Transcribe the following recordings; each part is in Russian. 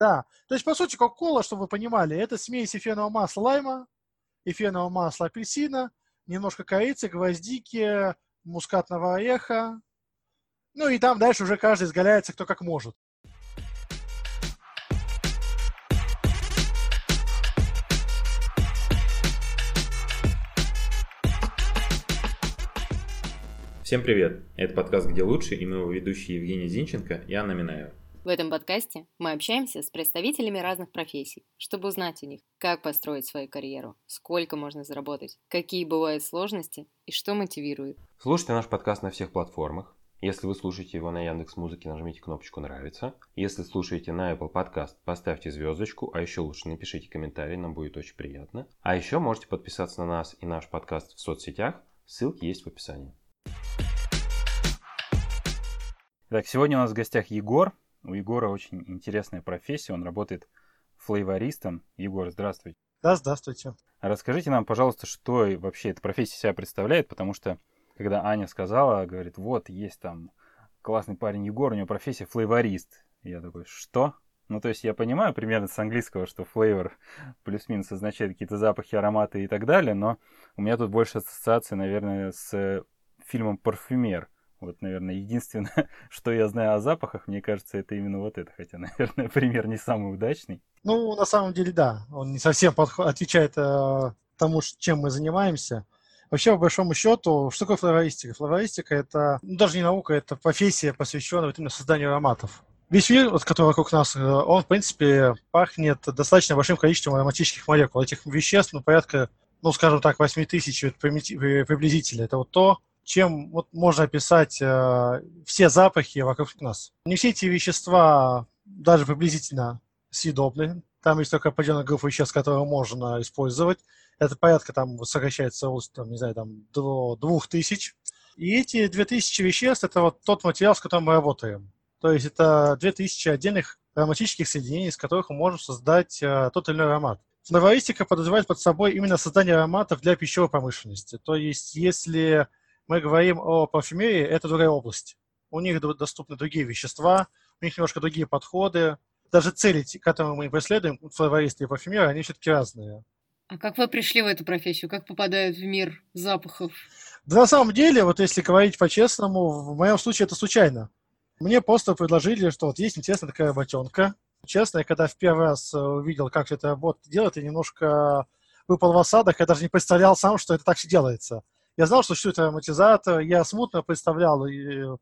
Да. То есть, по сути, Кока-Кола, чтобы вы понимали, это смесь эфирного масла лайма, эфирного масла апельсина, немножко корицы, гвоздики, мускатного ореха. Ну и там дальше уже каждый изгаляется кто как может. Всем привет! Это подкаст «Где лучше» и мы его ведущие Евгений Зинченко и Анна Минаева. В этом подкасте мы общаемся с представителями разных профессий, чтобы узнать у них, как построить свою карьеру, сколько можно заработать, какие бывают сложности и что мотивирует. Слушайте наш подкаст на всех платформах. Если вы слушаете его на Яндекс Музыке, нажмите кнопочку «Нравится». Если слушаете на Apple Podcast, поставьте звездочку, а еще лучше напишите комментарий, нам будет очень приятно. А еще можете подписаться на нас и наш подкаст в соцсетях, ссылки есть в описании. Так, сегодня у нас в гостях Егор, у Егора очень интересная профессия, он работает флейвористом. Егор, здравствуйте. Да, здравствуйте. Расскажите нам, пожалуйста, что вообще эта профессия себя представляет, потому что, когда Аня сказала, говорит, вот, есть там классный парень Егор, у него профессия флейворист. Я такой, что? Ну, то есть я понимаю примерно с английского, что флейвор плюс-минус означает какие-то запахи, ароматы и так далее, но у меня тут больше ассоциации, наверное, с фильмом «Парфюмер», вот, наверное, единственное, что я знаю о запахах, мне кажется, это именно вот это. Хотя, наверное, пример не самый удачный. Ну, на самом деле, да. Он не совсем подход, отвечает э, тому, чем мы занимаемся. Вообще, по большому счету, что такое флористика? Флористика – это ну, даже не наука, это профессия, посвященная вот именно созданию ароматов. Весь мир, вот, который вокруг нас, э, он, в принципе, пахнет достаточно большим количеством ароматических молекул. Этих веществ, ну, порядка, ну, скажем так, 8 тысяч приблизительно. Это вот то, чем вот можно описать э, все запахи вокруг нас. Не все эти вещества даже приблизительно съедобны. Там есть только определенная группа веществ, которые можно использовать. Это порядка там сокращается там, не знаю, там, до двух тысяч. И эти две тысячи веществ – это вот тот материал, с которым мы работаем. То есть это две тысячи отдельных ароматических соединений, из которых мы можем создать э, тот или иной аромат. Флористика подразумевает под собой именно создание ароматов для пищевой промышленности. То есть если мы говорим о парфюмерии, это другая область. У них доступны другие вещества, у них немножко другие подходы. Даже цели, которые мы преследуем, флористы и парфюмеры, они все-таки разные. А как вы пришли в эту профессию? Как попадают в мир запахов? Да на самом деле, вот если говорить по-честному, в моем случае это случайно. Мне просто предложили, что вот есть интересная такая работенка. Честно, я когда в первый раз э, увидел, как это работа делает, я немножко выпал в осадок, я даже не представлял сам, что это так все делается. Я знал, что существует ароматизатор, я смутно представлял, из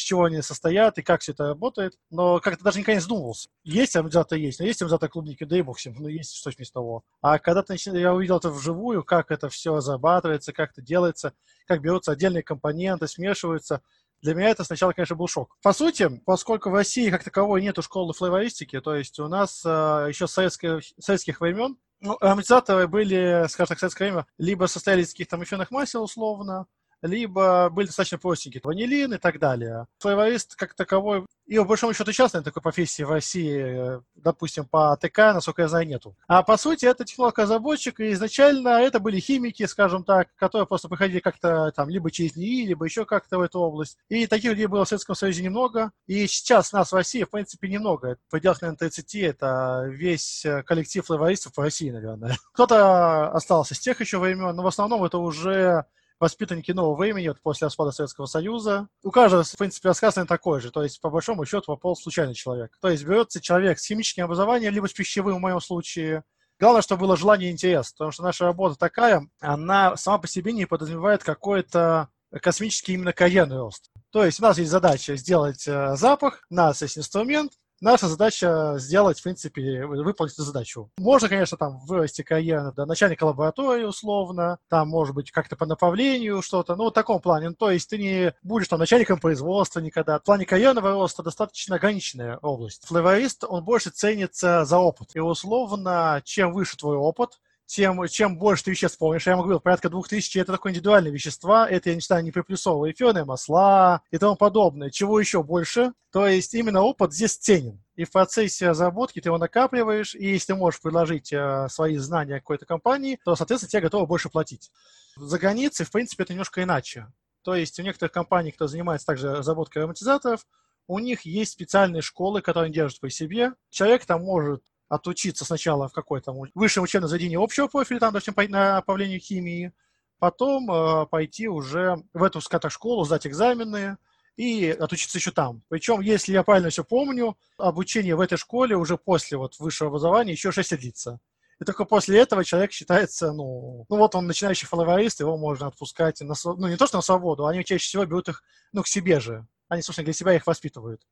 чего они состоят и как все это работает, но как-то даже никогда не задумывался. Есть ароматизатор, есть, но есть ароматизатор клубники, да и бог всем, но есть что вместо того. А когда я увидел это вживую, как это все разрабатывается, как это делается, как берутся отдельные компоненты, смешиваются, для меня это сначала, конечно, был шок. По сути, поскольку в России как таковой нету школы флейвористики, то есть у нас э, еще с советских, советских времен ну, ароматизаторы были, скажем так, в советское время, либо состояли из каких-то эфирных масел условно, либо были достаточно простенькие, ванилин и так далее. Флейворист как таковой, и по большому счету частной такой профессии в России, допустим, по АТК, насколько я знаю, нету. А по сути это технолог-разработчик, и изначально это были химики, скажем так, которые просто приходили как-то там либо через НИИ, либо еще как-то в эту область. И таких людей было в Советском Союзе немного. И сейчас нас в России, в принципе, немного. В пределах, наверное, 30 это весь коллектив флейвористов по России, наверное. Кто-то остался с тех еще времен, но в основном это уже воспитанники нового времени вот после распада Советского Союза. У каждого, в принципе, рассказ такой же. То есть, по большому счету, попал случайный человек. То есть, берется человек с химическим образованием, либо с пищевым, в моем случае. Главное, чтобы было желание и интерес. Потому что наша работа такая, она сама по себе не подразумевает какой-то космический именно карьерный рост. То есть у нас есть задача сделать э, запах, у нас есть инструмент, наша задача сделать, в принципе, выполнить эту задачу. Можно, конечно, там вырасти карьерно до начальника лаборатории условно, там, может быть, как-то по направлению что-то, ну, в таком плане. Ну, то есть ты не будешь там начальником производства никогда. В плане карьерного роста достаточно ограниченная область. Флорист, он больше ценится за опыт. И условно, чем выше твой опыт, тем, чем больше ты веществ помнишь. Я могу говорить, порядка двух тысяч это такое индивидуальные вещества, это, я не считаю, не приплюсовые эфирные масла и тому подобное. Чего еще больше? То есть именно опыт здесь ценен. И в процессе разработки ты его накапливаешь, и если ты можешь предложить э, свои знания какой-то компании, то, соответственно, тебе готовы больше платить. За границей, в принципе, это немножко иначе. То есть у некоторых компаний, кто занимается также разработкой ароматизаторов, у них есть специальные школы, которые они держат по себе. Человек там может отучиться сначала в какой-то высшем учебном заведении общего профиля, там, допустим, по направлению химии, потом э, пойти уже в эту, скажем школу, сдать экзамены и отучиться еще там. Причем, если я правильно все помню, обучение в этой школе уже после вот высшего образования еще 6 лет длится. И только после этого человек считается, ну, ну вот он начинающий фолловерист, его можно отпускать, на, ну не то что на свободу, они чаще всего берут их, ну, к себе же. Они, собственно, для себя их воспитывают.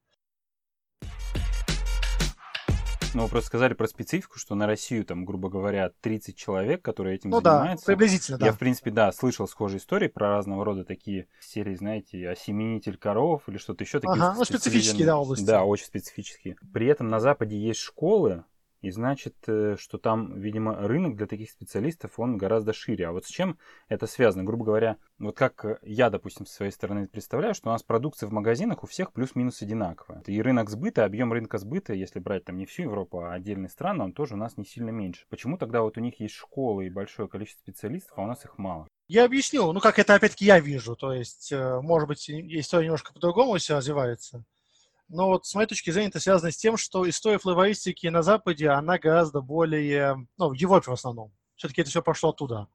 Ну, вы просто сказали про специфику, что на Россию, там, грубо говоря, 30 человек, которые этим ну, занимаются. Да, приблизительно, да. Я, в принципе, да, слышал схожие истории про разного рода такие серии, знаете, осеменитель коров или что-то еще. Такие ага, ну, специфические, да, области. Да, очень специфические. При этом на Западе есть школы, и значит, э, что там, видимо, рынок для таких специалистов, он гораздо шире. А вот с чем это связано? Грубо говоря, вот как я, допустим, с своей стороны представляю, что у нас продукция в магазинах у всех плюс-минус одинаковая. И рынок сбыта, объем рынка сбыта, если брать там не всю Европу, а отдельные страны, он тоже у нас не сильно меньше. Почему тогда вот у них есть школы и большое количество специалистов, а у нас их мало? Я объясню, ну как это опять-таки я вижу, то есть, э, может быть, история немножко по-другому все развивается. Но вот с моей точки зрения это связано с тем, что история флавоистики на Западе, она гораздо более, ну, в Европе в основном. Все-таки это все пошло оттуда.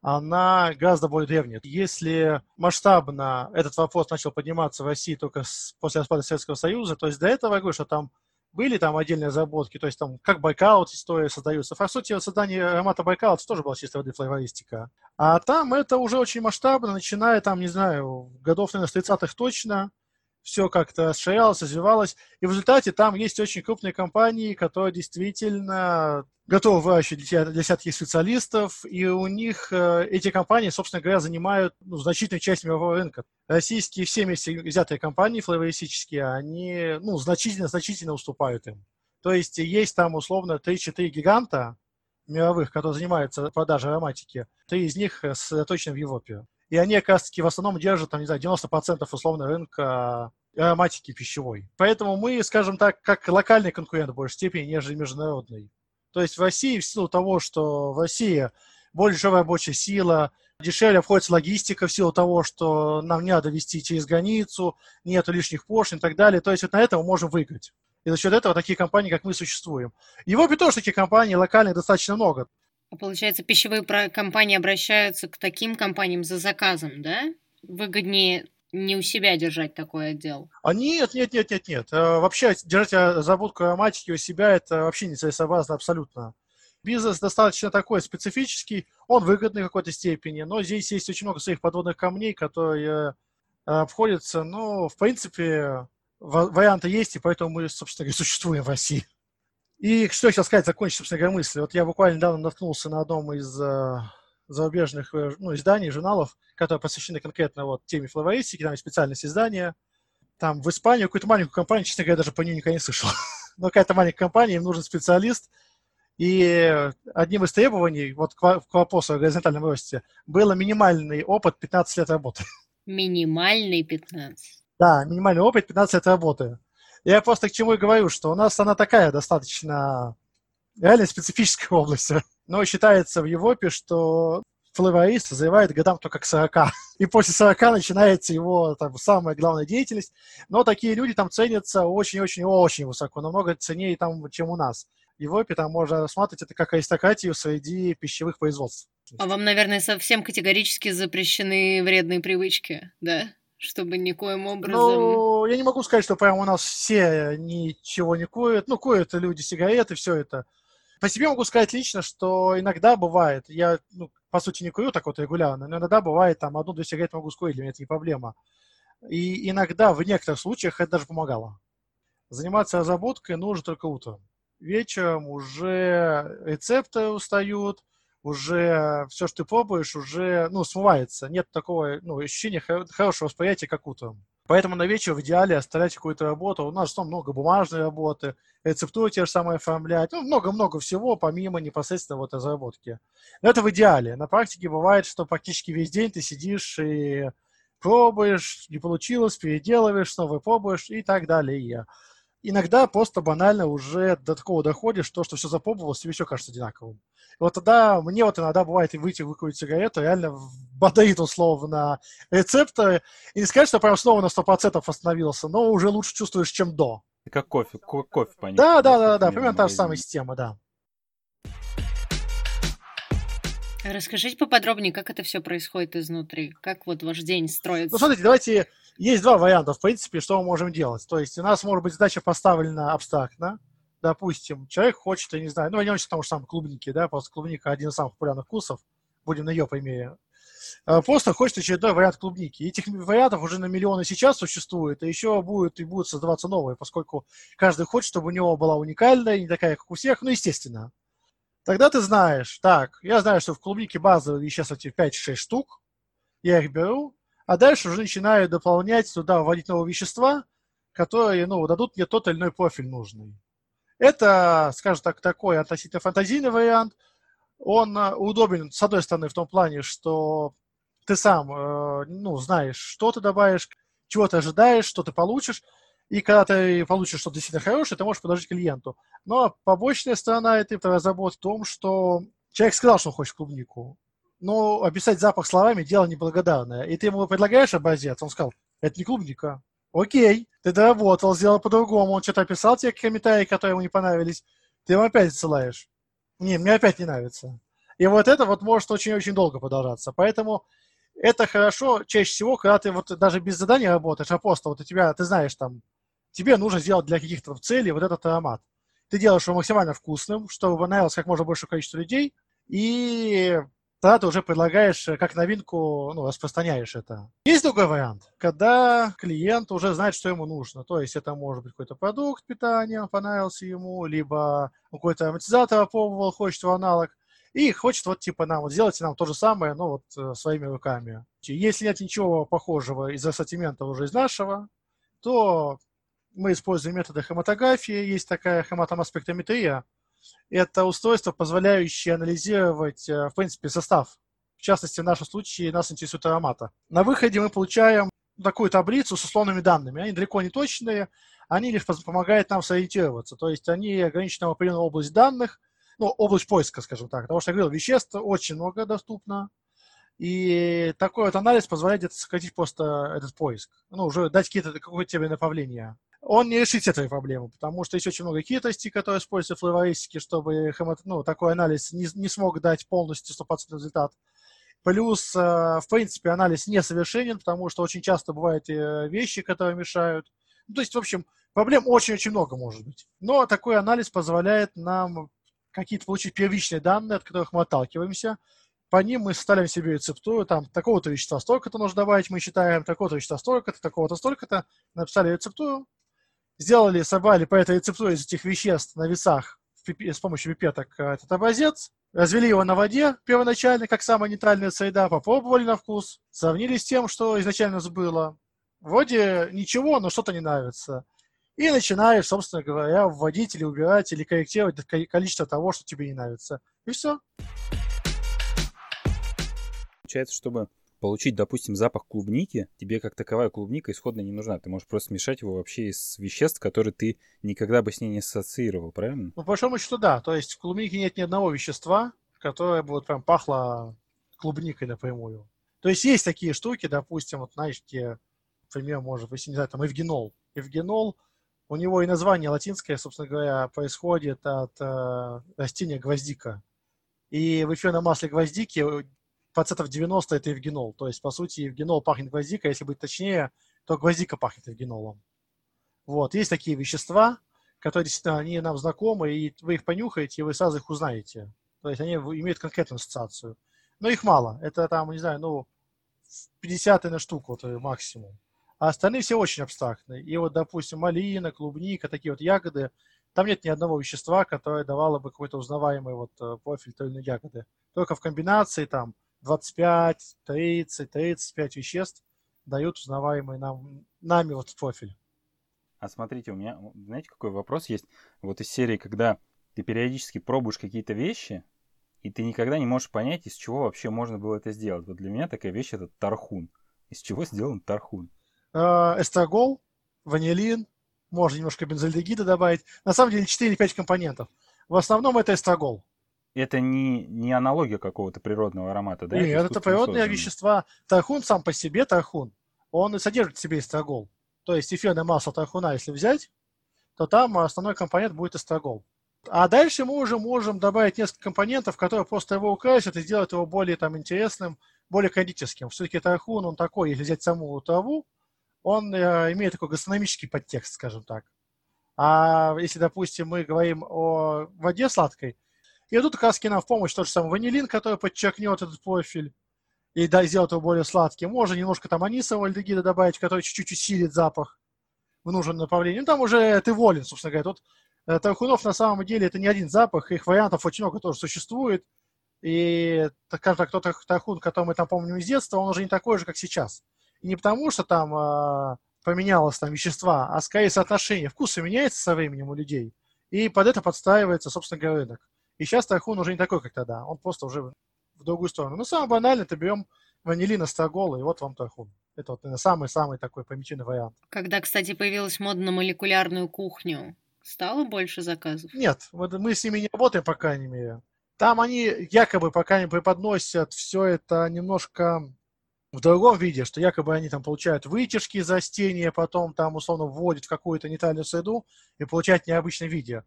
Она гораздо более древняя. Если масштабно этот вопрос начал подниматься в России только с, после распада Советского Союза, то есть до этого, я говорю, что там были там отдельные разработки, то есть там как Байкал вот история создаются. По сути, создание аромата Байкала это тоже была чистой воды флавористика. А там это уже очень масштабно, начиная там, не знаю, годов, наверное, с 30-х точно, все как-то расширялось, развивалось. И в результате там есть очень крупные компании, которые действительно готовы выращивать таких специалистов, и у них э, эти компании, собственно говоря, занимают ну, значительную часть мирового рынка. Российские все вместе взятые компании флавористические, они ну, значительно-значительно уступают им. То есть есть там условно 3-4 гиганта мировых, которые занимаются продажей ароматики. Три из них сосредоточены в Европе. И они, как раз таки, в основном держат, там, не знаю, 90% условно рынка ароматики пищевой. Поэтому мы, скажем так, как локальный конкурент в большей степени, нежели международный. То есть в России, в силу того, что в России дешевая рабочая сила, дешевле обходится логистика в силу того, что нам не надо везти через границу, нет лишних пошлин и так далее. То есть вот на этом мы можем выиграть. И за счет этого такие компании, как мы, существуем. В Европе тоже таких компаний локальных достаточно много. А получается, пищевые компании обращаются к таким компаниям за заказом, да? Выгоднее не у себя держать такой отдел? А нет, нет, нет, нет, нет. Э, вообще держать разработку ароматики у себя это вообще не целесообразно абсолютно. Бизнес достаточно такой специфический, он выгодный в какой-то степени, но здесь есть очень много своих подводных камней, которые э, обходятся. Но, в принципе, варианты есть, и поэтому мы, собственно говоря, существуем в России. И что я хотел сказать, закончить, собственно говоря, мысль. Вот я буквально недавно наткнулся на одном из э, зарубежных э, ну, изданий, журналов, которые посвящены конкретно вот теме флористики, там есть специальность издания. Там в Испанию какую-то маленькую компанию, честно говоря, даже по ней никогда не слышал. Но какая-то маленькая компания, им нужен специалист. И одним из требований, вот к вопросу о горизонтальном росте, было минимальный опыт 15 лет работы. Минимальный 15? Да, минимальный опыт 15 лет работы. Я просто к чему и говорю, что у нас она такая достаточно реально специфическая область. Но считается в Европе, что флорист созревает годам только к 40. И после 40 начинается его там, самая главная деятельность. Но такие люди там ценятся очень-очень-очень высоко, намного ценнее, там, чем у нас. В Европе там можно рассматривать это как аристократию среди пищевых производств. А вам, наверное, совсем категорически запрещены вредные привычки, да? Чтобы никоим образом... Ну, я не могу сказать, что прямо у нас все ничего не курят. Ну, курят люди сигареты, все это. По себе могу сказать лично, что иногда бывает, я, ну, по сути, не курю так вот регулярно, но иногда бывает, там, одну-две сигареты могу скурить, для меня это не проблема. И иногда, в некоторых случаях, это даже помогало. Заниматься разработкой нужно только утром. Вечером уже рецепты устают, уже все, что ты пробуешь, уже, ну, смывается. Нет такого, ну, ощущения хорошего восприятия, как утром. Поэтому на вечер в идеале оставлять какую-то работу. У нас что много бумажной работы, рецептуру те же самые оформлять. Ну, много-много всего, помимо непосредственно вот разработки. Но это в идеале. На практике бывает, что практически весь день ты сидишь и пробуешь, не получилось, переделываешь, снова пробуешь и так далее. Иногда просто банально уже до такого доходишь, что, что все запомнилось, тебе все кажется одинаковым. И вот тогда, мне вот иногда бывает и выйти выкурить сигарету, реально бодает условно рецепта, и не сказать, что прям снова на 100% остановился, но уже лучше чувствуешь, чем до. Как кофе, ко- кофе понять. Да, да, да, да, примерно та же самая система, да. Расскажите поподробнее, как это все происходит изнутри, как вот ваш день строится. Ну, смотрите, давайте, есть два варианта, в принципе, что мы можем делать. То есть у нас может быть задача поставлена абстрактно, допустим, человек хочет, я не знаю, ну, не очень потому что самые клубники, да, просто клубника один из самых популярных вкусов, будем на ее примере. А, просто хочет очередной вариант клубники. Этих вариантов уже на миллионы сейчас существует, и еще будет и будут создаваться новые, поскольку каждый хочет, чтобы у него была уникальная, не такая, как у всех, ну, естественно. Тогда ты знаешь, так, я знаю, что в клубнике базовые вещества эти 5-6 штук, я их беру, а дальше уже начинаю дополнять туда, вводить новые вещества, которые, ну, дадут мне тот или иной профиль нужный. Это, скажем так, такой относительно фантазийный вариант. Он э, удобен, с одной стороны, в том плане, что ты сам, э, ну, знаешь, что ты добавишь, чего ты ожидаешь, что ты получишь, и когда ты получишь что-то действительно хорошее, ты можешь предложить клиенту. Но побочная сторона этой разработки в том, что человек сказал, что он хочет клубнику, но описать запах словами – дело неблагодарное. И ты ему предлагаешь образец, он сказал, это не клубника. Окей, ты доработал, сделал по-другому, он что-то описал тебе комментарии, которые ему не понравились, ты ему опять отсылаешь. Не, мне опять не нравится. И вот это вот может очень-очень долго продолжаться. Поэтому это хорошо чаще всего, когда ты вот даже без задания работаешь, а просто вот у тебя, ты знаешь там, тебе нужно сделать для каких-то целей вот этот аромат. Ты делаешь его максимально вкусным, чтобы понравился как можно большее количество людей, и тогда ты уже предлагаешь как новинку, ну, распространяешь это. Есть другой вариант, когда клиент уже знает, что ему нужно. То есть это может быть какой-то продукт питания, понравился ему, либо какой-то амортизатор опробовал, хочет его аналог, и хочет вот типа нам, вот сделайте нам то же самое, но вот э, своими руками. Если нет ничего похожего из ассортимента уже из нашего, то мы используем методы хроматографии. Есть такая хроматомаспектометрия. Это устройство, позволяющее анализировать, э, в принципе, состав. В частности, в нашем случае нас интересует аромата. На выходе мы получаем такую таблицу с условными данными. Они далеко не точные, они лишь помогают нам сориентироваться. То есть они ограничены в определенную область данных, ну, область поиска, скажем так. Потому что, я говорил, веществ очень много доступно. И такой вот анализ позволяет сократить просто этот поиск. Ну, уже дать какие-то, какое-то тебе направление он не решит этой проблемы, потому что есть очень много хитростей, которые используются в флористике, чтобы ну, такой анализ не, не смог дать полностью 100% результат. Плюс, э, в принципе, анализ несовершенен, потому что очень часто бывают вещи, которые мешают. Ну, то есть, в общем, проблем очень-очень много может быть. Но такой анализ позволяет нам какие-то получить первичные данные, от которых мы отталкиваемся. По ним мы ставим себе рецептуру, там, такого-то вещества столько-то нужно добавить, мы считаем, такого-то вещества столько-то, такого-то столько-то, написали рецептуру, сделали, собрали по этой рецептуре из этих веществ на весах с помощью пипеток э, этот образец, развели его на воде первоначально, как самая нейтральная среда, попробовали на вкус, сравнили с тем, что изначально было. Вроде ничего, но что-то не нравится. И начинаешь, собственно говоря, вводить или убирать, или корректировать количество того, что тебе не нравится. И все. Получается, чтобы получить, допустим, запах клубники, тебе как таковая клубника исходно не нужна. Ты можешь просто смешать его вообще из веществ, которые ты никогда бы с ней не ассоциировал, правильно? Ну, по большому счету, да. То есть в клубнике нет ни одного вещества, которое бы вот прям пахло клубникой напрямую. То есть есть такие штуки, допустим, вот знаешь, где, например, может, если не знаю, там эвгенол. Эвгенол, у него и название латинское, собственно говоря, происходит от э, растения гвоздика. И в эфирном масле гвоздики процентов 90 это евгенол. То есть, по сути, евгенол пахнет гвоздикой, если быть точнее, то гвоздика пахнет евгенолом. Вот. Есть такие вещества, которые действительно они нам знакомы, и вы их понюхаете, и вы сразу их узнаете. То есть они имеют конкретную ассоциацию. Но их мало. Это там, не знаю, ну, 50 на штуку вот, максимум. А остальные все очень абстрактные. И вот, допустим, малина, клубника, такие вот ягоды, там нет ни одного вещества, которое давало бы какой-то узнаваемый вот э, профиль той или иной ягоды. Только в комбинации там 25, 30, 35 веществ дают узнаваемый нам, нами вот профиль. А смотрите, у меня, знаете, какой вопрос есть? Вот из серии, когда ты периодически пробуешь какие-то вещи, и ты никогда не можешь понять, из чего вообще можно было это сделать. Вот для меня такая вещь это тархун. Из чего сделан тархун? Э, эстрагол, ванилин, можно немножко бензальдегида добавить. На самом деле 4 или 5 компонентов. В основном это эстрагол. Это не, не аналогия какого-то природного аромата, да? Нет, это природные созданный. вещества. Тархун сам по себе, тархун, он и содержит в себе эстрагол. То есть эфирное масло тархуна, если взять, то там основной компонент будет эстрагол. А дальше мы уже можем добавить несколько компонентов, которые просто его украсят и сделают его более там, интересным, более кондитерским. Все-таки тархун, он такой, если взять саму траву, он э, имеет такой гастрономический подтекст, скажем так. А если, допустим, мы говорим о воде сладкой, и тут как раз нам в помощь тот же самый ванилин, который подчеркнет этот профиль и да, сделает его более сладким. Можно немножко там анисового альдегида добавить, который чуть-чуть усилит запах в нужном направлении. Ну, там уже ты волен, собственно говоря. Тут э, тархунов на самом деле это не один запах, их вариантов очень много тоже существует. И, скажем так, тот тархун, который мы там помним из детства, он уже не такой же, как сейчас. И не потому, что там э, поменялось там вещества, а скорее соотношение. Вкусы меняется со временем у людей. И под это подстраивается, собственно говоря, рынок. И сейчас тархун уже не такой, как тогда. Он просто уже в другую сторону. Но самое банальное, это берем ванилин, астрагол, и вот вам тархун. Это вот самый-самый такой примитивный вариант. Когда, кстати, появилась мода на молекулярную кухню, стало больше заказов? Нет, вот мы с ними не работаем, по крайней мере. Там они якобы пока не преподносят все это немножко в другом виде, что якобы они там получают вытяжки из растения, потом там условно вводят в какую-то нейтральную среду и получают необычное видео.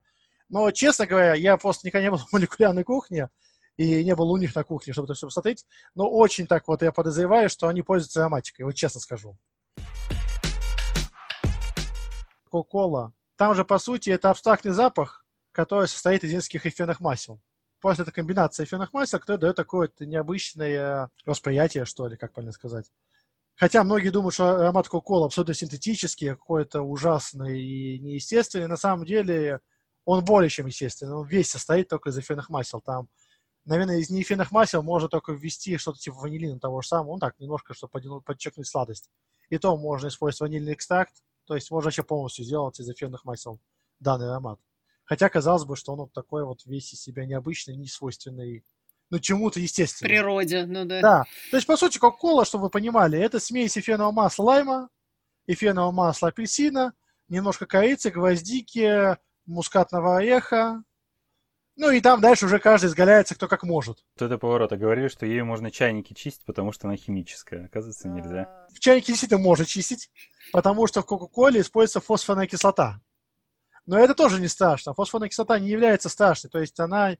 Но, честно говоря, я просто никогда не был в молекулярной кухне, и не был у них на кухне, чтобы это все посмотреть. Но очень так вот я подозреваю, что они пользуются ароматикой, вот честно скажу. Кока-кола. Там же, по сути, это абстрактный запах, который состоит из нескольких эфирных масел. Просто это комбинация эфирных масел, которая дает такое вот необычное восприятие, что ли, как правильно сказать. Хотя многие думают, что аромат Кока-Кола абсолютно синтетический, какой-то ужасный и неестественный. На самом деле он более чем естественный. Он весь состоит только из эфирных масел. Там наверное, из неэфирных масел можно только ввести что-то типа ванилина того же самого, ну так, немножко, чтобы подчеркнуть сладость. И то можно использовать ванильный экстракт, то есть можно вообще полностью сделать из эфирных масел данный аромат. Хотя казалось бы, что он вот такой вот весь из себя необычный, не свойственный ну, чему-то естественному. Природе, ну да. Да. То есть, по сути, Кока-Кола, чтобы вы понимали, это смесь эфирного масла лайма, эфирного масла апельсина, немножко корицы, гвоздики, мускатного ореха, ну и там дальше уже каждый изгаляется кто как может. Вот это поворота. Говорили, что ею можно чайники чистить, потому что она химическая. Оказывается, нельзя. В чайнике действительно можно чистить, потому что в Кока-Коле используется фосфорная кислота. Но это тоже не страшно. Фосфорная кислота не является страшной. То есть она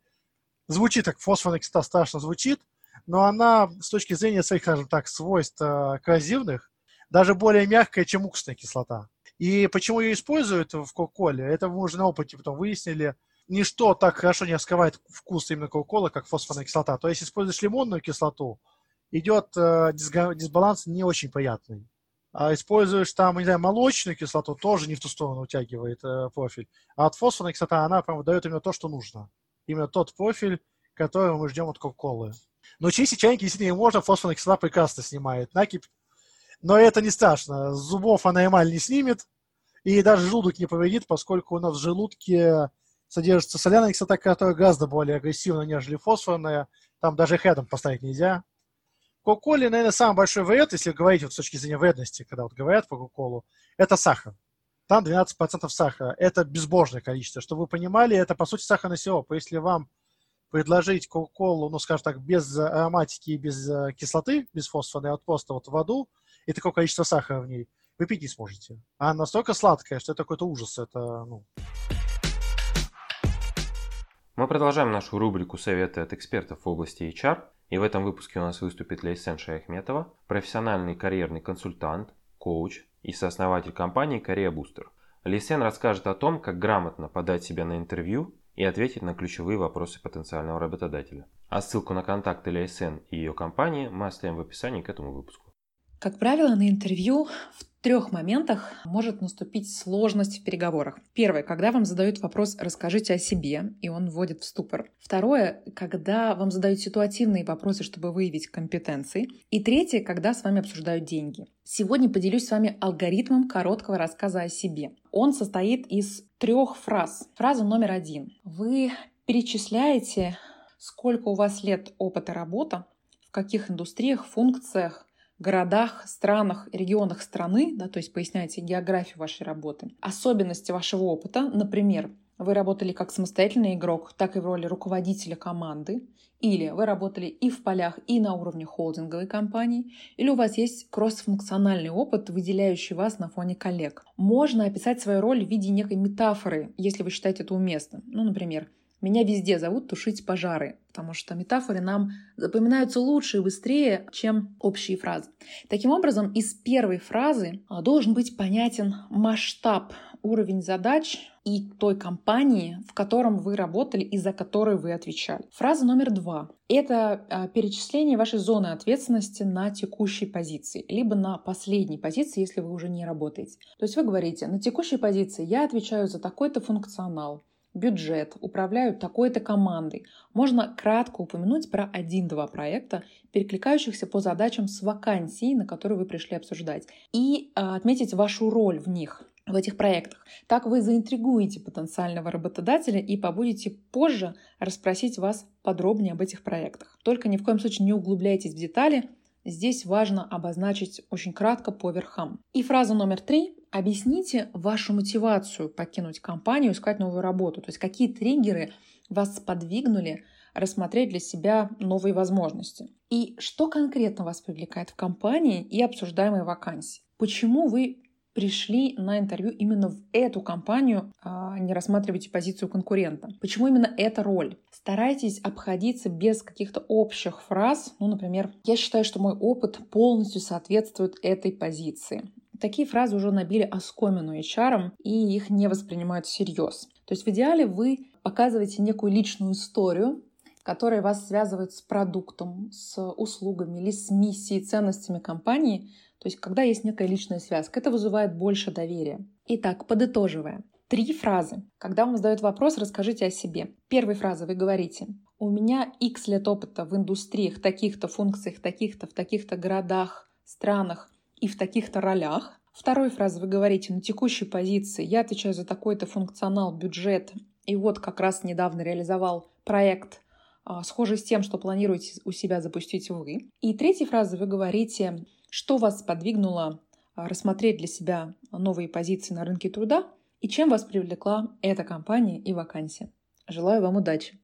звучит как фосфорная кислота страшно звучит, но она с точки зрения своих, скажем так, свойств э, коррозивных даже более мягкая, чем уксусная кислота. И почему ее используют в Кока-Коле, это мы уже на опыте потом выяснили – ничто так хорошо не раскрывает вкус именно Кока-Колы, как фосфорная кислота. То есть, используешь лимонную кислоту, идет э, дисбаланс не очень приятный. А используешь там, не знаю, молочную кислоту, тоже не в ту сторону утягивает э, профиль. А от фосфорной кислоты она прям дает именно то, что нужно. Именно тот профиль, который мы ждем от Кока-Колы. Но чистить чайники действительно можно, фосфорная кислота прекрасно снимает накипь. Но это не страшно. Зубов она эмаль не снимет, и даже желудок не повредит, поскольку у нас в желудке содержится соляная кислота, которая гораздо более агрессивна, нежели фосфорная. Там даже их рядом поставить нельзя. Кока-коле, наверное, самый большой вред, если говорить вот с точки зрения вредности, когда вот говорят про Кока-колу, это сахар. Там 12% сахара. Это безбожное количество. Чтобы вы понимали, это, по сути, сахарный сироп. Если вам предложить Кока-колу, ну, скажем так, без ароматики и без э, кислоты, без фосфорной, а вот просто вот воду, и такое количество сахара в ней, вы пить не сможете. А настолько сладкая, что это какой-то ужас. Это, ну... Мы продолжаем нашу рубрику «Советы от экспертов в области HR». И в этом выпуске у нас выступит Лейсен Шаяхметова, профессиональный карьерный консультант, коуч и сооснователь компании Career Booster. Лейсен расскажет о том, как грамотно подать себя на интервью и ответить на ключевые вопросы потенциального работодателя. А ссылку на контакты Лейсен и ее компании мы оставим в описании к этому выпуску. Как правило, на интервью в трех моментах может наступить сложность в переговорах. Первое, когда вам задают вопрос «расскажите о себе», и он вводит в ступор. Второе, когда вам задают ситуативные вопросы, чтобы выявить компетенции. И третье, когда с вами обсуждают деньги. Сегодня поделюсь с вами алгоритмом короткого рассказа о себе. Он состоит из трех фраз. Фраза номер один. Вы перечисляете, сколько у вас лет опыта работы, в каких индустриях, функциях, городах, странах, регионах страны, да, то есть поясняете географию вашей работы, особенности вашего опыта, например, вы работали как самостоятельный игрок, так и в роли руководителя команды, или вы работали и в полях, и на уровне холдинговой компании, или у вас есть кроссфункциональный опыт, выделяющий вас на фоне коллег. Можно описать свою роль в виде некой метафоры, если вы считаете это уместным. Ну, например, меня везде зовут тушить пожары, потому что метафоры нам запоминаются лучше и быстрее, чем общие фразы. Таким образом, из первой фразы а, должен быть понятен масштаб, уровень задач и той компании, в котором вы работали и за которую вы отвечали. Фраза номер два — это а, перечисление вашей зоны ответственности на текущей позиции, либо на последней позиции, если вы уже не работаете. То есть вы говорите, на текущей позиции я отвечаю за такой-то функционал, бюджет, управляют такой-то командой. Можно кратко упомянуть про один-два проекта, перекликающихся по задачам с вакансией, на которую вы пришли обсуждать, и э, отметить вашу роль в них в этих проектах. Так вы заинтригуете потенциального работодателя и побудете позже расспросить вас подробнее об этих проектах. Только ни в коем случае не углубляйтесь в детали, здесь важно обозначить очень кратко по верхам. И фраза номер три Объясните вашу мотивацию покинуть компанию, искать новую работу. То есть какие триггеры вас сподвигнули рассмотреть для себя новые возможности. И что конкретно вас привлекает в компании и обсуждаемой вакансии. Почему вы пришли на интервью именно в эту компанию, а не рассматриваете позицию конкурента? Почему именно эта роль? Старайтесь обходиться без каких-то общих фраз. Ну, например, я считаю, что мой опыт полностью соответствует этой позиции. Такие фразы уже набили оскомину HR, и их не воспринимают всерьез. То есть в идеале вы показываете некую личную историю, которая вас связывает с продуктом, с услугами или с миссией, ценностями компании. То есть когда есть некая личная связка, это вызывает больше доверия. Итак, подытоживая. Три фразы. Когда вам задают вопрос, расскажите о себе. Первой фразы вы говорите «У меня X лет опыта в индустриях, таких-то функциях, таких-то, в таких-то городах, странах, и в таких-то ролях. Второй фразы вы говорите на текущей позиции «я отвечаю за такой-то функционал, бюджет, и вот как раз недавно реализовал проект, а, схожий с тем, что планируете у себя запустить вы». И третьей фразы вы говорите, что вас подвигнуло а, рассмотреть для себя новые позиции на рынке труда и чем вас привлекла эта компания и вакансия. Желаю вам удачи!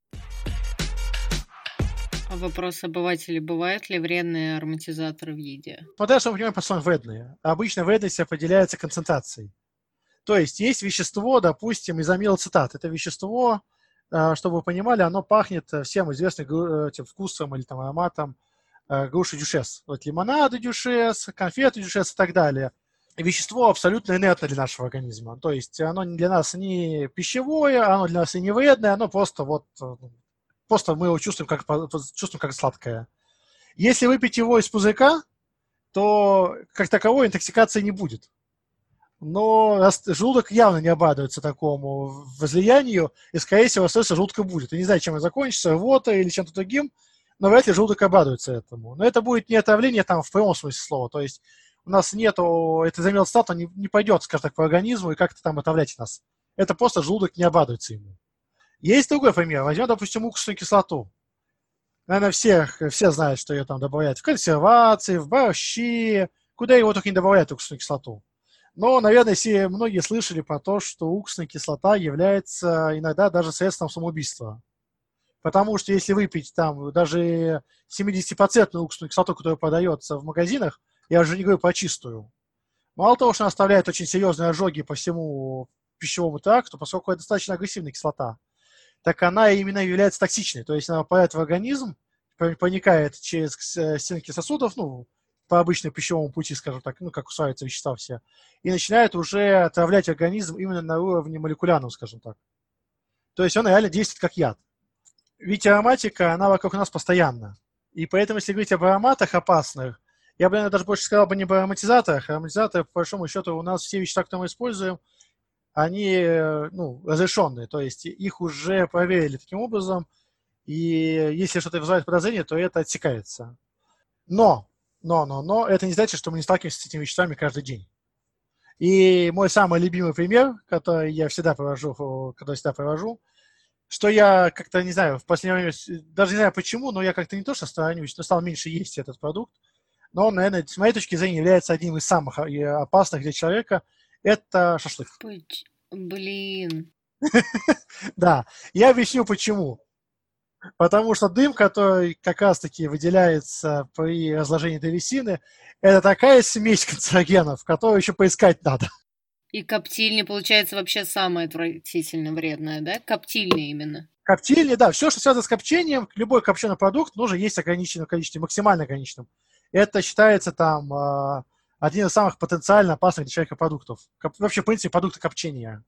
Вопрос обывателей, бывают ли вредные ароматизаторы в еде? Смотря что мы понимаем словом вредные. Обычно вредность определяется концентрацией. То есть есть вещество, допустим, изомилоцитат. Это вещество, э, чтобы вы понимали, оно пахнет всем известным э, этим вкусом или там ароматом э, груши дюшес. Вот лимонады дюшес, конфеты дюшес и так далее. Вещество абсолютно инертно для нашего организма. То есть оно для нас не пищевое, оно для нас и не вредное, оно просто вот Просто мы его чувствуем как, чувствуем как сладкое. Если выпить его из пузырька, то как таковой интоксикации не будет. Но желудок явно не обрадуется такому возлиянию, и, скорее всего, остается желудка будет. Я не знаю, чем это закончится, рвотой или чем-то другим, но вряд ли желудок обрадуется этому. Но это будет не отравление там в прямом смысле слова. То есть у нас нету, это замел стат, не, не пойдет, скажем так, по организму и как-то там отравлять нас. Это просто желудок не обрадуется ему. Есть другой пример. Возьмем, допустим, уксусную кислоту. Наверное, все, все знают, что ее там добавляют в консервации, в борщи, куда его только не добавляют уксусную кислоту. Но, наверное, все, многие слышали про то, что уксусная кислота является иногда даже средством самоубийства. Потому что если выпить там даже 70% уксусную кислоту, которая продается в магазинах, я уже не говорю про чистую, мало того, что она оставляет очень серьезные ожоги по всему пищевому тракту, поскольку это достаточно агрессивная кислота, так она именно является токсичной. То есть она попадает в организм, проникает через э, стенки сосудов, ну, по обычному пищевому пути, скажем так, ну, как усваиваются вещества все, и начинает уже отравлять организм именно на уровне молекулярном, скажем так. То есть он реально действует как яд. Ведь ароматика, она вокруг нас постоянно. И поэтому, если говорить об ароматах опасных, я бы, наверное, даже больше сказал бы не об ароматизаторах. Ароматизаторы, по большому счету, у нас все вещества, которые мы используем, они э, ну, разрешенные, то есть их уже проверили таким образом, и если что-то вызывает подозрение, то это отсекается. Но, но, но, но, это не значит, что мы не сталкиваемся с этими веществами каждый день. И мой самый любимый пример, который я всегда провожу, когда всегда провожу, что я как-то, не знаю, в последнее время, даже не знаю почему, но я как-то не то, что сторонюсь, но стал меньше есть этот продукт, но он, наверное, с моей точки зрения, является одним из самых э, опасных для человека. Это шашлык. Блин. Да, я объясню почему. Потому что дым, который как раз-таки выделяется при разложении древесины, это такая смесь канцерогенов, которую еще поискать надо. И коптильня, получается, вообще самая отвратительно вредная, да? Коптильня именно. Коптильня, да, все, что связано с копчением, любой копченый продукт нужно есть ограниченном количестве, максимально ограниченном. Это считается там а, один из самых потенциально опасных для человека продуктов. Вообще, в принципе, продукты копчения.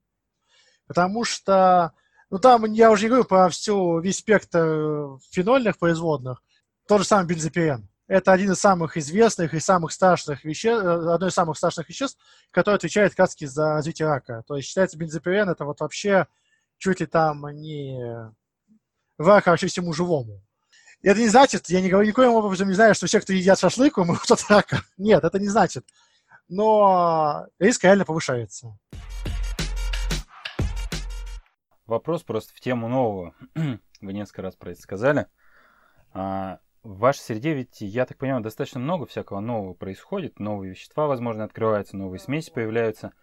Потому что, ну там, я уже не говорю про всю, весь спектр э, фенольных производных, тот же самый бензопирен. Это один из самых известных и самых страшных веществ, э, одно из самых страшных веществ, которое отвечает как раз за развитие рака. То есть считается бензопирен это вот вообще чуть ли там не враг вообще всему живому. Это не значит, я не говорю никоим образом не знаю, что все, кто едят шашлык, умрут от рака. Нет, это не значит. Но риск реально повышается. Вопрос просто в тему нового. Вы несколько раз про это сказали. А, в вашей среде ведь, я так понимаю, достаточно много всякого нового происходит. Новые вещества, возможно, открываются, новые смеси появляются.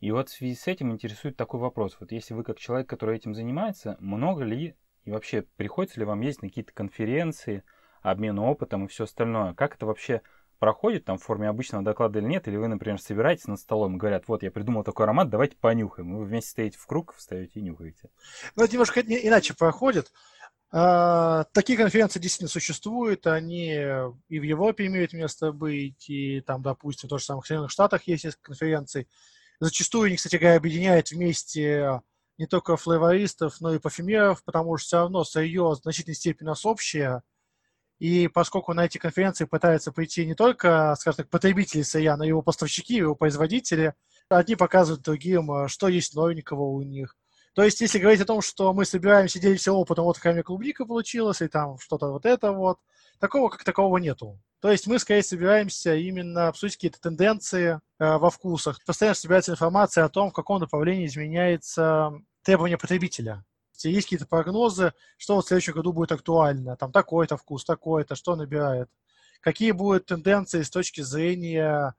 И вот в связи с этим интересует такой вопрос. Вот если вы как человек, который этим занимается, много ли и вообще приходится ли вам ездить на какие-то конференции, обмен опытом и все остальное? Как это вообще проходит там в форме обычного доклада или нет, или вы, например, собираетесь над столом и говорят, вот, я придумал такой аромат, давайте понюхаем. Вы вместе стоите в круг, встаете и нюхаете. Ну, это немножко иначе проходит. А, такие конференции действительно существуют, они и в Европе имеют место быть, и там, допустим, в том же самых Соединенных Штатах есть несколько конференций. Зачастую они, кстати говоря, объединяют вместе не только флейвористов, но и парфюмеров, потому что все равно сырье в значительной степени у нас общее, и поскольку на эти конференции пытаются прийти не только, скажем так, потребители сырья, но и его поставщики, его производители, одни показывают другим, э, что есть новенького у них. То есть, если говорить о том, что мы собираемся делиться опытом, вот какая клубника получилась, и там что-то вот это вот, такого как такового нету. То есть мы скорее собираемся именно обсудить какие-то тенденции э, во вкусах. Постоянно собирается информация о том, в каком направлении изменяется требования потребителя. Есть какие-то прогнозы, что вот в следующем году будет актуально, там такой-то вкус, такой-то, что набирает, какие будут тенденции с точки зрения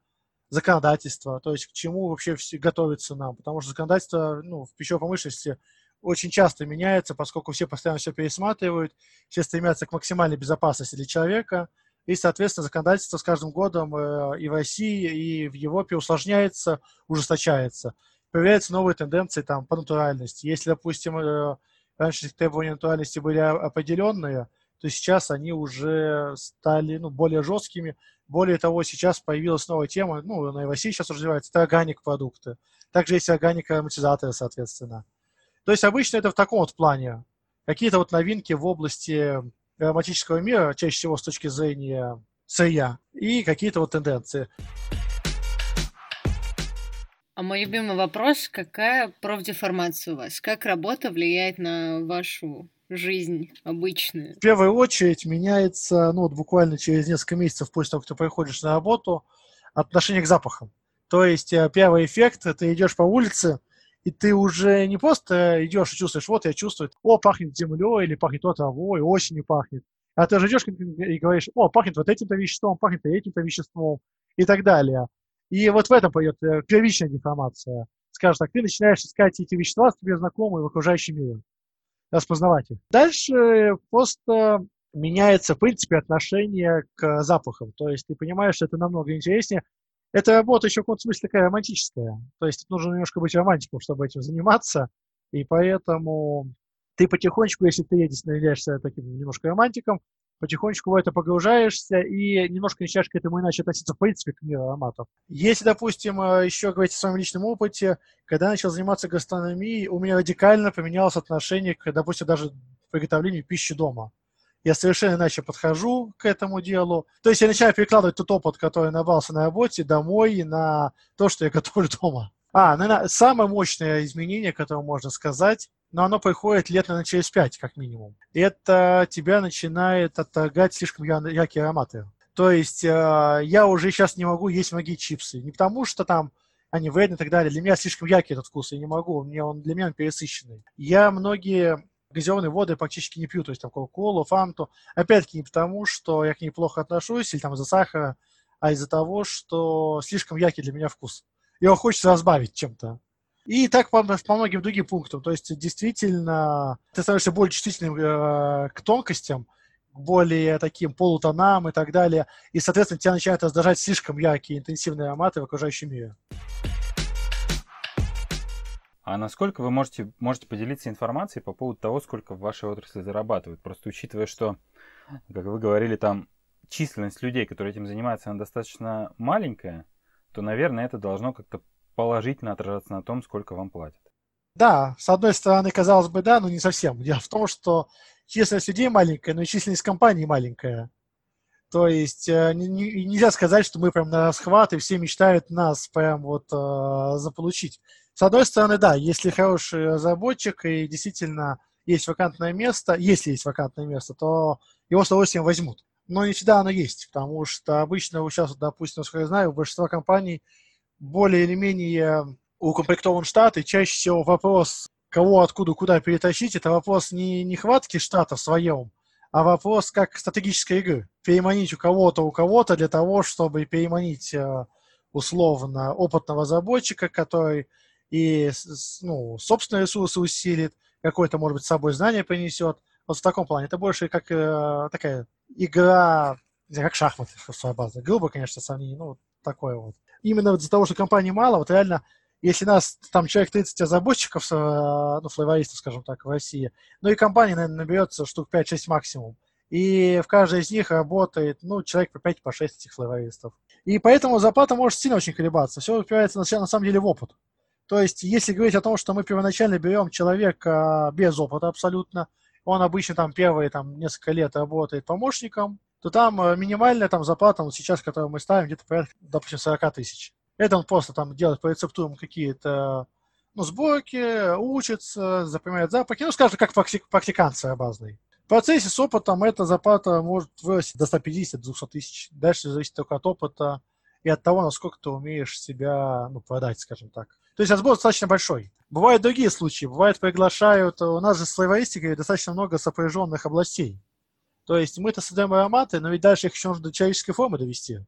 законодательства, то есть к чему вообще все готовится нам, потому что законодательство ну, в пищевой промышленности очень часто меняется, поскольку все постоянно все пересматривают, все стремятся к максимальной безопасности для человека, и, соответственно, законодательство с каждым годом э, и в России, и в Европе усложняется, ужесточается. Появляются новые тенденции там, по натуральности. Если, допустим, э, раньше требования натуральности были определенные, то сейчас они уже стали ну, более жесткими. Более того, сейчас появилась новая тема, ну, на России сейчас развивается, это органик продукты. Также есть органик ароматизаторы, соответственно. То есть обычно это в таком вот плане. Какие-то вот новинки в области ароматического мира, чаще всего с точки зрения сырья, и какие-то вот тенденции. А мой любимый вопрос, какая профдеформация у вас? Как работа влияет на вашу жизнь обычную? В первую очередь меняется, ну вот буквально через несколько месяцев после того, как ты приходишь на работу, отношение к запахам. То есть э, первый эффект, ты идешь по улице, и ты уже не просто идешь и чувствуешь, вот я чувствую, о, пахнет землей, или пахнет то травой, осенью пахнет. А ты уже идешь и говоришь, о, пахнет вот этим-то веществом, пахнет этим-то веществом и так далее. И вот в этом пойдет э, первичная деформация. Скажем так, ты начинаешь искать эти вещества тебе знакомые в окружающем мире, распознавать их. Дальше просто меняется, в принципе, отношение к запахам. То есть ты понимаешь, что это намного интереснее. Эта работа еще в каком-то смысле такая романтическая. То есть нужно немножко быть романтиком, чтобы этим заниматься. И поэтому ты потихонечку, если ты являешься таким немножко романтиком, потихонечку в это погружаешься и немножко начинаешь к этому иначе относиться в принципе к миру ароматов. Если, допустим, э, еще говорить о своем личном опыте, когда я начал заниматься гастрономией, у меня радикально поменялось отношение к, допустим, даже приготовлению пищи дома. Я совершенно иначе подхожу к этому делу. То есть я начинаю перекладывать тот опыт, который набрался на работе, домой, на то, что я готовлю дома. А, наверное, самое мощное изменение, которое можно сказать, но оно приходит лет, наверное, через пять, как минимум. Это тебя начинает отторгать слишком яркие ароматы. То есть э, я уже сейчас не могу есть многие чипсы. Не потому, что там они вредны и так далее. Для меня слишком яркий этот вкус, я не могу. Мне он, для меня он пересыщенный. Я многие газированные воды практически не пью, то есть там Кока-Колу, Фанту. Опять-таки не потому, что я к ней плохо отношусь, или там из-за сахара, а из-за того, что слишком яркий для меня вкус. Его хочется разбавить чем-то. И так по, по многим другим пунктам. То есть, действительно, ты становишься более чувствительным э, к тонкостям, к более таким полутонам и так далее. И, соответственно, тебя начинают раздражать слишком яркие, интенсивные ароматы в окружающем мире. А насколько вы можете, можете поделиться информацией по поводу того, сколько в вашей отрасли зарабатывают? Просто учитывая, что, как вы говорили, там численность людей, которые этим занимаются, она достаточно маленькая, то, наверное, это должно как-то положительно отражаться на том, сколько вам платят. Да, с одной стороны, казалось бы, да, но не совсем. Дело в том, что численность людей маленькая, но и численность компаний маленькая. То есть э, не, не, нельзя сказать, что мы прям на расхват, и все мечтают нас прям вот э, заполучить. С одной стороны, да, если хороший разработчик и действительно есть вакантное место, если есть вакантное место, то его с удовольствием возьмут. Но не всегда оно есть, потому что обычно, сейчас, допустим, насколько я знаю, у большинства компаний более или менее укомплектован штат, и чаще всего вопрос, кого откуда куда перетащить, это вопрос не нехватки штата в своем, а вопрос как стратегической игры. Переманить у кого-то, у кого-то для того, чтобы переманить э, условно опытного разработчика, который и ну, собственные ресурсы усилит, какое-то, может быть, с собой знание принесет. Вот в таком плане. Это больше как э, такая игра, не знаю, как шахматы своеобразно. Грубо, конечно, сомнение, ну, такое вот. Именно из-за того, что компаний мало, вот реально, если нас там человек 30 разработчиков, э, ну, флейвористов, скажем так, в России, ну и компания, наверное, наберется штук 5-6 максимум. И в каждой из них работает, ну, человек по 5, по 6 этих флейвористов. И поэтому зарплата может сильно очень колебаться. Все упирается, на, на самом деле, в опыт. То есть, если говорить о том, что мы первоначально берем человека без опыта абсолютно, он обычно там первые там, несколько лет работает помощником, то там э, минимальная там зарплата, вот сейчас, которую мы ставим, где-то порядка, допустим, 40 тысяч. Это он просто там делает по рецептурам какие-то ну, сборки, учится, запоминает запахи, ну, скажем, как практикант своеобразный. В процессе с опытом эта зарплата может вырасти до 150-200 тысяч. Дальше зависит только от опыта и от того, насколько ты умеешь себя ну, продать, скажем так. То есть разбор достаточно большой. Бывают другие случаи. Бывает, приглашают, у нас же с флейвористикой достаточно много сопряженных областей. То есть мы-то создаем ароматы, но ведь дальше их еще нужно до человеческой формы довести.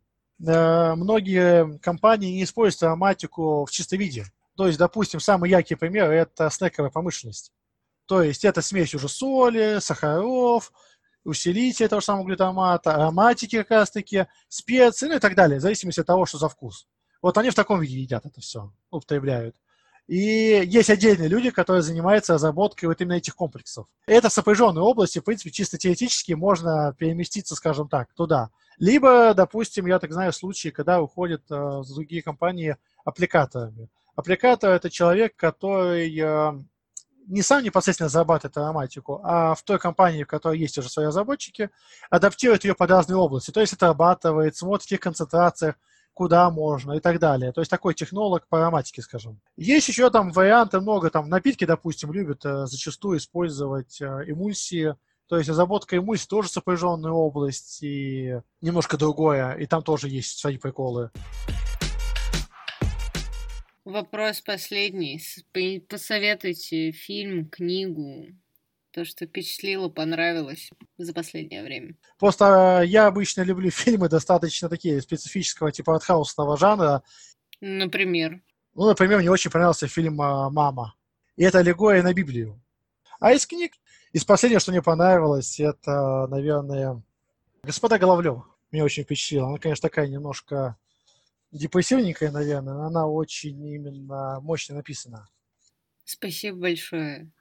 Э, многие компании не используют ароматику в чистом виде. То есть, допустим, самый яркий пример – это снековая промышленность. То есть это смесь уже соли, сахаров, усилителя того же самого глютамата, ароматики как раз-таки, специи, ну и так далее, в зависимости от того, что за вкус. Вот они в таком виде едят это все, употребляют. И есть отдельные люди, которые занимаются разработкой вот именно этих комплексов. Это сопряженные области, в принципе, чисто теоретически можно переместиться, скажем так, туда. Либо, допустим, я так знаю случаи, когда уходят э, другие компании аппликаторами. Аппликатор – это человек, который э, не сам непосредственно зарабатывает ароматику, а в той компании, в которой есть уже свои разработчики, адаптирует ее под разные области. То есть отрабатывает, смотрит в каких концентрациях, куда можно и так далее. То есть такой технолог по ароматике, скажем. Есть еще там варианты много, там напитки, допустим, любят э, зачастую использовать э, эмульсии, то есть разработка эмульсии тоже сопряженная область и немножко другое, и там тоже есть свои приколы. Вопрос последний. Посоветуйте фильм, книгу, то, что впечатлило, понравилось за последнее время. Просто э, я обычно люблю фильмы достаточно такие специфического типа артхаусного жанра. Например? Ну, например, мне очень понравился фильм э, «Мама». И это аллегория на Библию. А из книг, из последнего, что мне понравилось, это, наверное, «Господа Головлев». Мне очень впечатлило. Она, конечно, такая немножко депрессивненькая, наверное, но она очень именно мощно написана. Спасибо большое.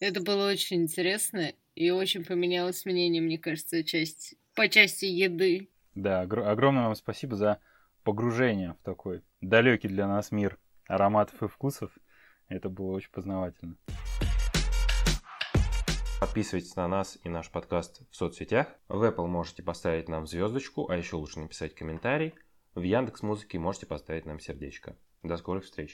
Это было очень интересно и очень поменялось мнение, мне кажется, часть, по части еды. Да, огромное вам спасибо за погружение в такой далекий для нас мир ароматов и вкусов. Это было очень познавательно. Подписывайтесь на нас и наш подкаст в соцсетях. В Apple можете поставить нам звездочку, а еще лучше написать комментарий. В Яндекс Музыке можете поставить нам сердечко. До скорых встреч!